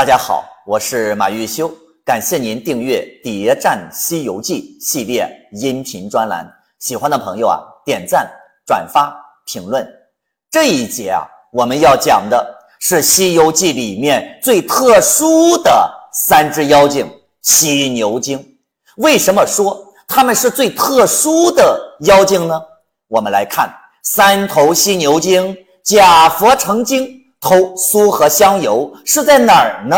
大家好，我是马玉修，感谢您订阅《谍战西游记》系列音频专栏。喜欢的朋友啊，点赞、转发、评论。这一节啊，我们要讲的是《西游记》里面最特殊的三只妖精——犀牛精。为什么说它们是最特殊的妖精呢？我们来看三头犀牛精。假佛成精偷苏和香油是在哪儿呢？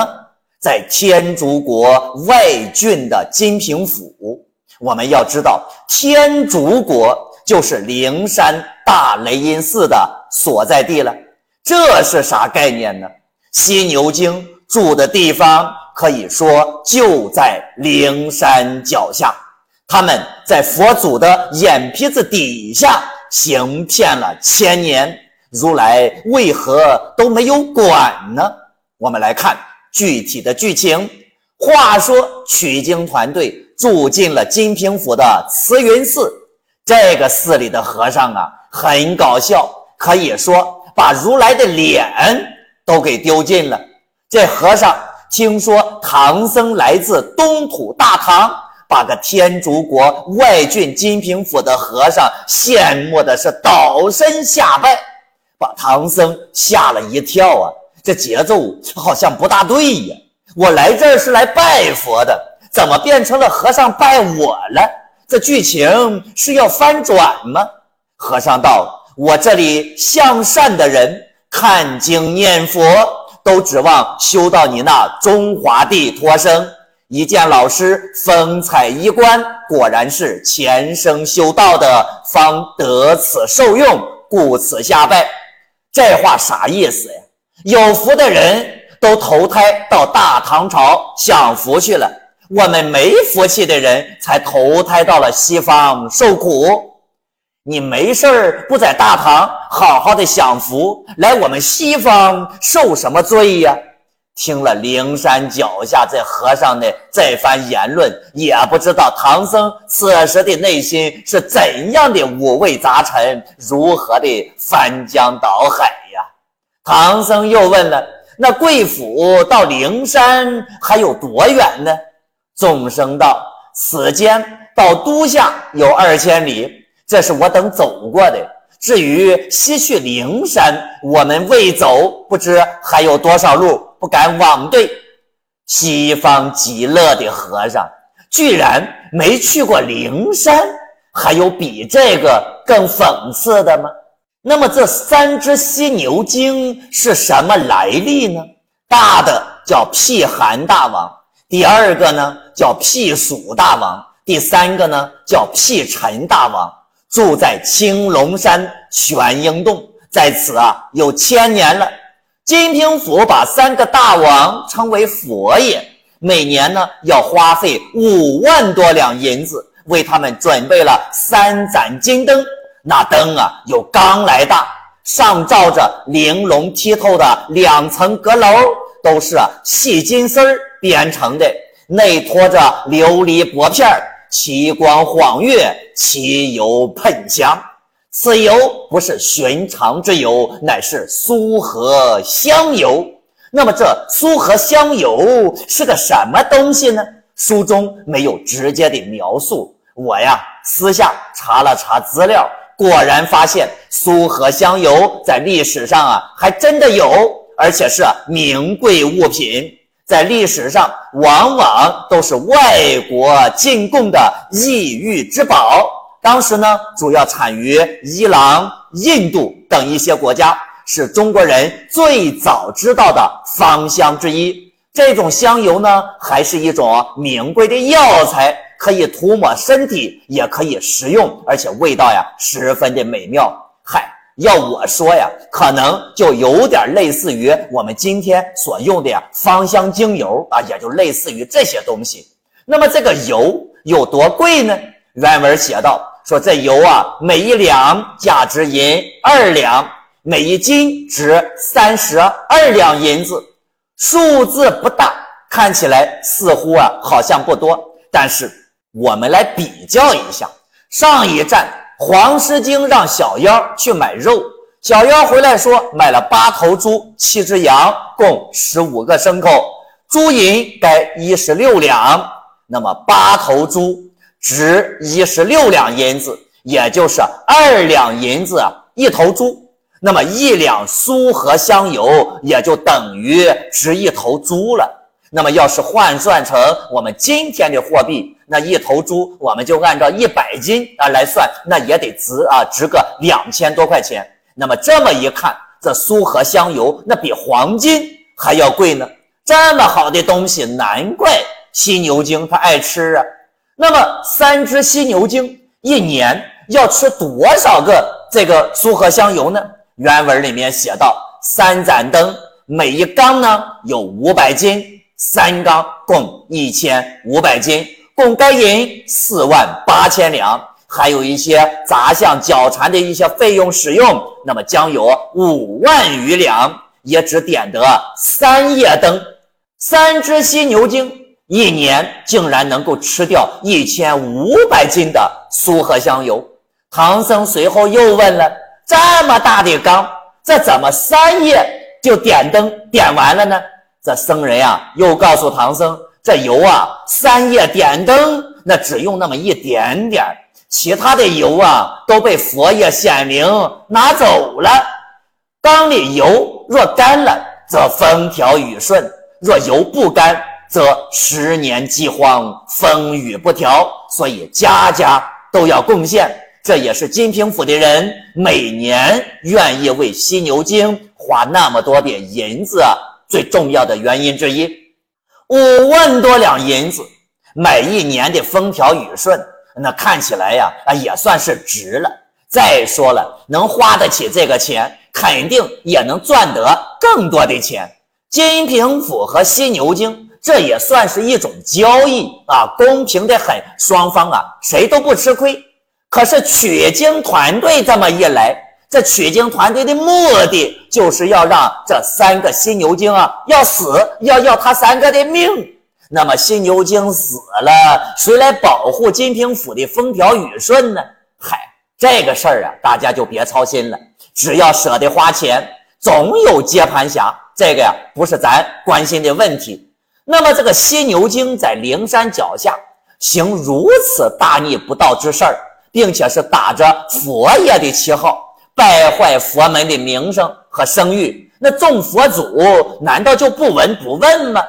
在天竺国外郡的金平府。我们要知道，天竺国就是灵山大雷音寺的所在地了。这是啥概念呢？犀牛精住的地方可以说就在灵山脚下。他们在佛祖的眼皮子底下行骗了千年。如来为何都没有管呢？我们来看具体的剧情。话说取经团队住进了金平府的慈云寺，这个寺里的和尚啊，很搞笑，可以说把如来的脸都给丢尽了。这和尚听说唐僧来自东土大唐，把个天竺国外郡金平府的和尚羡慕的是倒身下拜。把唐僧吓了一跳啊！这节奏好像不大对呀。我来这儿是来拜佛的，怎么变成了和尚拜我了？这剧情是要翻转吗？和尚道：“我这里向善的人看经念佛，都指望修到你那中华地脱生。一见老师风采衣冠，果然是前生修道的，方得此受用，故此下拜。”这话啥意思呀？有福的人都投胎到大唐朝享福去了，我们没福气的人才投胎到了西方受苦。你没事儿不在大唐好好的享福，来我们西方受什么罪呀？听了灵山脚下这和尚的这番言论，也不知道唐僧此时的内心是怎样的五味杂陈，如何的翻江倒海呀？唐僧又问了：“那贵府到灵山还有多远呢？”众生道：“此间到都下有二千里，这是我等走过的。至于西去灵山，我们未走，不知还有多少路。”不敢妄对，西方极乐的和尚居然没去过灵山，还有比这个更讽刺的吗？那么这三只犀牛精是什么来历呢？大的叫辟寒大王，第二个呢叫辟暑大王，第三个呢叫辟尘大王，住在青龙山玄鹰洞，在此啊有千年了。金平府把三个大王称为佛爷，每年呢要花费五万多两银子，为他们准备了三盏金灯。那灯啊有刚来大，上罩着玲珑剔透的两层阁楼，都是细金丝儿编成的，内托着琉璃薄片儿，奇光晃月，其油喷香。此油不是寻常之油，乃是苏合香油。那么这苏合香油是个什么东西呢？书中没有直接的描述。我呀私下查了查资料，果然发现苏合香油在历史上啊还真的有，而且是名贵物品，在历史上往往都是外国进贡的异域之宝。当时呢，主要产于伊朗、印度等一些国家，是中国人最早知道的芳香之一。这种香油呢，还是一种名贵的药材，可以涂抹身体，也可以食用，而且味道呀，十分的美妙。要我说呀，可能就有点类似于我们今天所用的呀芳香精油啊，也就类似于这些东西。那么这个油有多贵呢？原文写道。说这油啊，每一两价值银二两，每一斤值三十二两银子，数字不大，看起来似乎啊好像不多。但是我们来比较一下，上一站黄狮精让小妖去买肉，小妖回来说买了八头猪、七只羊，共十五个牲口。猪银该一十六两，那么八头猪值一十六两银子，也就是二两银子一头猪。那么一两苏合香油也就等于值一头猪了。那么要是换算成我们今天的货币，那一头猪我们就按照一百斤啊来算，那也得值啊值个两千多块钱。那么这么一看，这苏合香油那比黄金还要贵呢。这么好的东西，难怪犀牛精它爱吃啊。那么三只犀牛精一年要吃多少个这个苏合香油呢？原文里面写道：三盏灯，每一缸呢有五百斤。三缸共一千五百斤，共该银四万八千两，还有一些杂项脚缠的一些费用使用，那么将有五万余两，也只点得三叶灯。三只犀牛精一年竟然能够吃掉一千五百斤的苏合香油。唐僧随后又问了：这么大的缸，这怎么三夜就点灯点完了呢？这僧人呀，又告诉唐僧：“这油啊，三夜点灯，那只用那么一点点，其他的油啊，都被佛爷显灵拿走了。缸里油若干了，则风调雨顺；若油不干，则十年饥荒，风雨不调。所以家家都要贡献，这也是金平府的人每年愿意为犀牛精花那么多的银子。”最重要的原因之一，五万多两银子，每一年的风调雨顺，那看起来呀，啊也算是值了。再说了，能花得起这个钱，肯定也能赚得更多的钱。金平府和犀牛精，这也算是一种交易啊，公平的很，双方啊谁都不吃亏。可是取经团队这么一来。这取经团队的目的就是要让这三个犀牛精啊要死，要要他三个的命。那么犀牛精死了，谁来保护金平府的风调雨顺呢？嗨，这个事儿啊，大家就别操心了。只要舍得花钱，总有接盘侠。这个呀，不是咱关心的问题。那么这个犀牛精在灵山脚下行如此大逆不道之事儿，并且是打着佛爷的旗号。败坏佛门的名声和声誉，那众佛祖难道就不闻不问吗？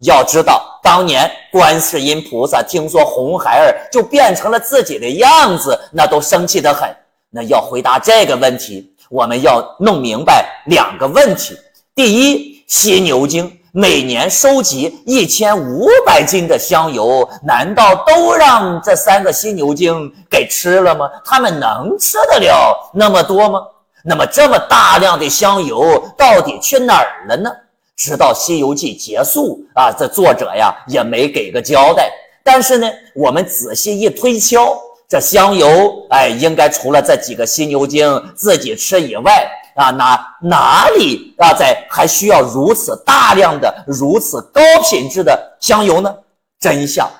要知道，当年观世音菩萨听说红孩儿就变成了自己的样子，那都生气得很。那要回答这个问题，我们要弄明白两个问题：第一，犀牛精。每年收集一千五百斤的香油，难道都让这三个犀牛精给吃了吗？他们能吃得了那么多吗？那么这么大量的香油到底去哪儿了呢？直到《西游记》结束啊，这作者呀也没给个交代。但是呢，我们仔细一推敲，这香油哎，应该除了这几个犀牛精自己吃以外。啊，哪哪里啊，在还需要如此大量的、如此高品质的香油呢？真相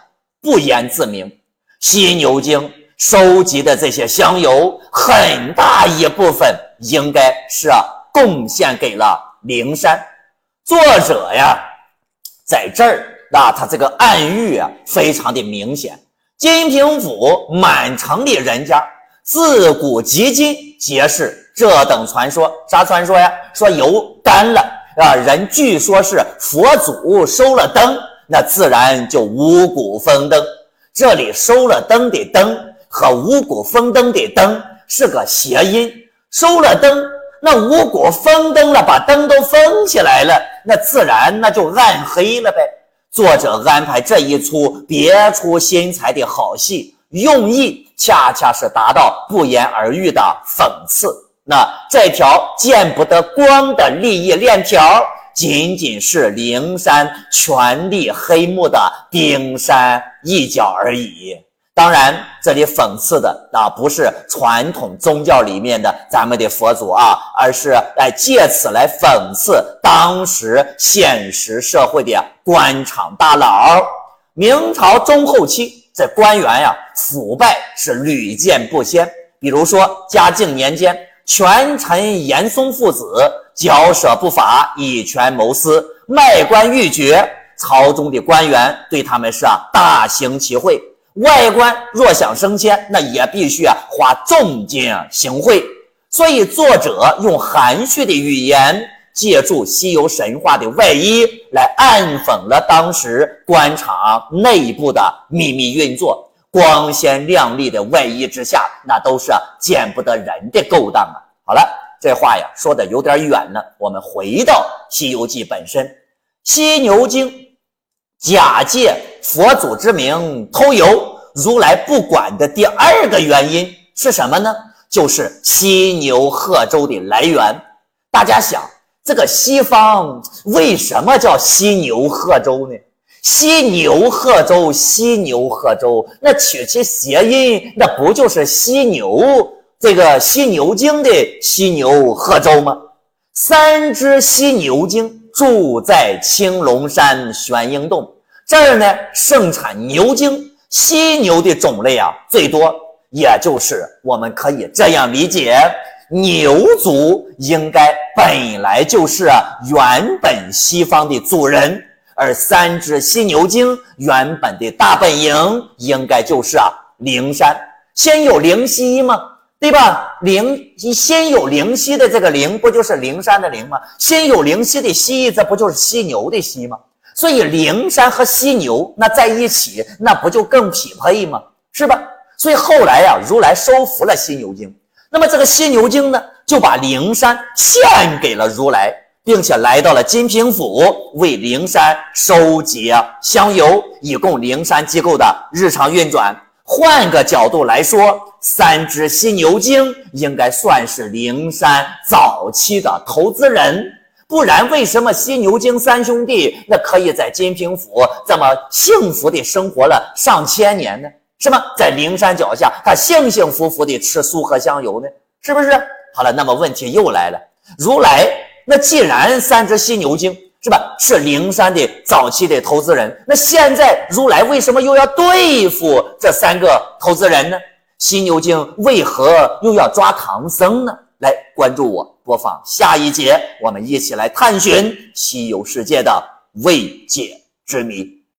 不言自明。犀牛精收集的这些香油，很大一部分应该是，贡献给了灵山。作者呀，在这儿啊，他这个暗喻啊，非常的明显。金平府满城的人家，自古及今皆是。这等传说，啥传说呀？说油干了啊，人据说是佛祖收了灯，那自然就五谷丰登。这里收了灯的灯和五谷丰登的灯是个谐音，收了灯，那五谷丰登了，把灯都封起来了，那自然那就暗黑了呗。作者安排这一出别出心裁的好戏，用意恰恰是达到不言而喻的讽刺。那这条见不得光的利益链条，仅仅是灵山权力黑幕的冰山一角而已。当然，这里讽刺的啊，不是传统宗教里面的咱们的佛祖啊，而是来借此来讽刺当时现实社会的官场大佬。明朝中后期，这官员呀，腐败是屡见不鲜。比如说嘉靖年间。权臣严嵩父子交涉不法，以权谋私，卖官鬻爵，朝中的官员对他们是啊大行其贿。外官若想升迁，那也必须啊花重金行贿。所以作者用含蓄的语言，借助西游神话的外衣，来暗讽了当时官场内部的秘密运作。光鲜亮丽的外衣之下，那都是见不得人的勾当啊！好了，这话呀说的有点远了，我们回到《西游记》本身，《犀牛精》假借佛祖之名偷油，如来不管的第二个原因是什么呢？就是犀牛贺州的来源。大家想，这个西方为什么叫犀牛贺州呢？犀牛贺州，犀牛贺州，那取其谐音，那不就是犀牛这个犀牛精的犀牛贺州吗？三只犀牛精住在青龙山玄鹰洞。这儿呢，盛产牛精，犀牛的种类啊最多，也就是我们可以这样理解：牛族应该本来就是原本西方的主人，而三只犀牛精原本的大本营应该就是啊灵山。先有灵犀吗？对吧？灵先有灵犀的这个灵，不就是灵山的灵吗？先有灵犀的犀，这不就是犀牛的犀吗？所以灵山和犀牛那在一起，那不就更匹配吗？是吧？所以后来呀，如来收服了犀牛精，那么这个犀牛精呢，就把灵山献给了如来，并且来到了金平府，为灵山收集香油，以供灵山机构的日常运转。换个角度来说，三只犀牛精应该算是灵山早期的投资人。不然，为什么犀牛精三兄弟那可以在金平府这么幸福的生活了上千年呢？是吗？在灵山脚下，他幸幸福福的吃酥和香油呢？是不是？好了，那么问题又来了，如来那既然三只犀牛精是吧，是灵山的早期的投资人，那现在如来为什么又要对付这三个投资人呢？犀牛精为何又要抓唐僧呢？来关注我，播放下一节，我们一起来探寻西游世界的未解之谜。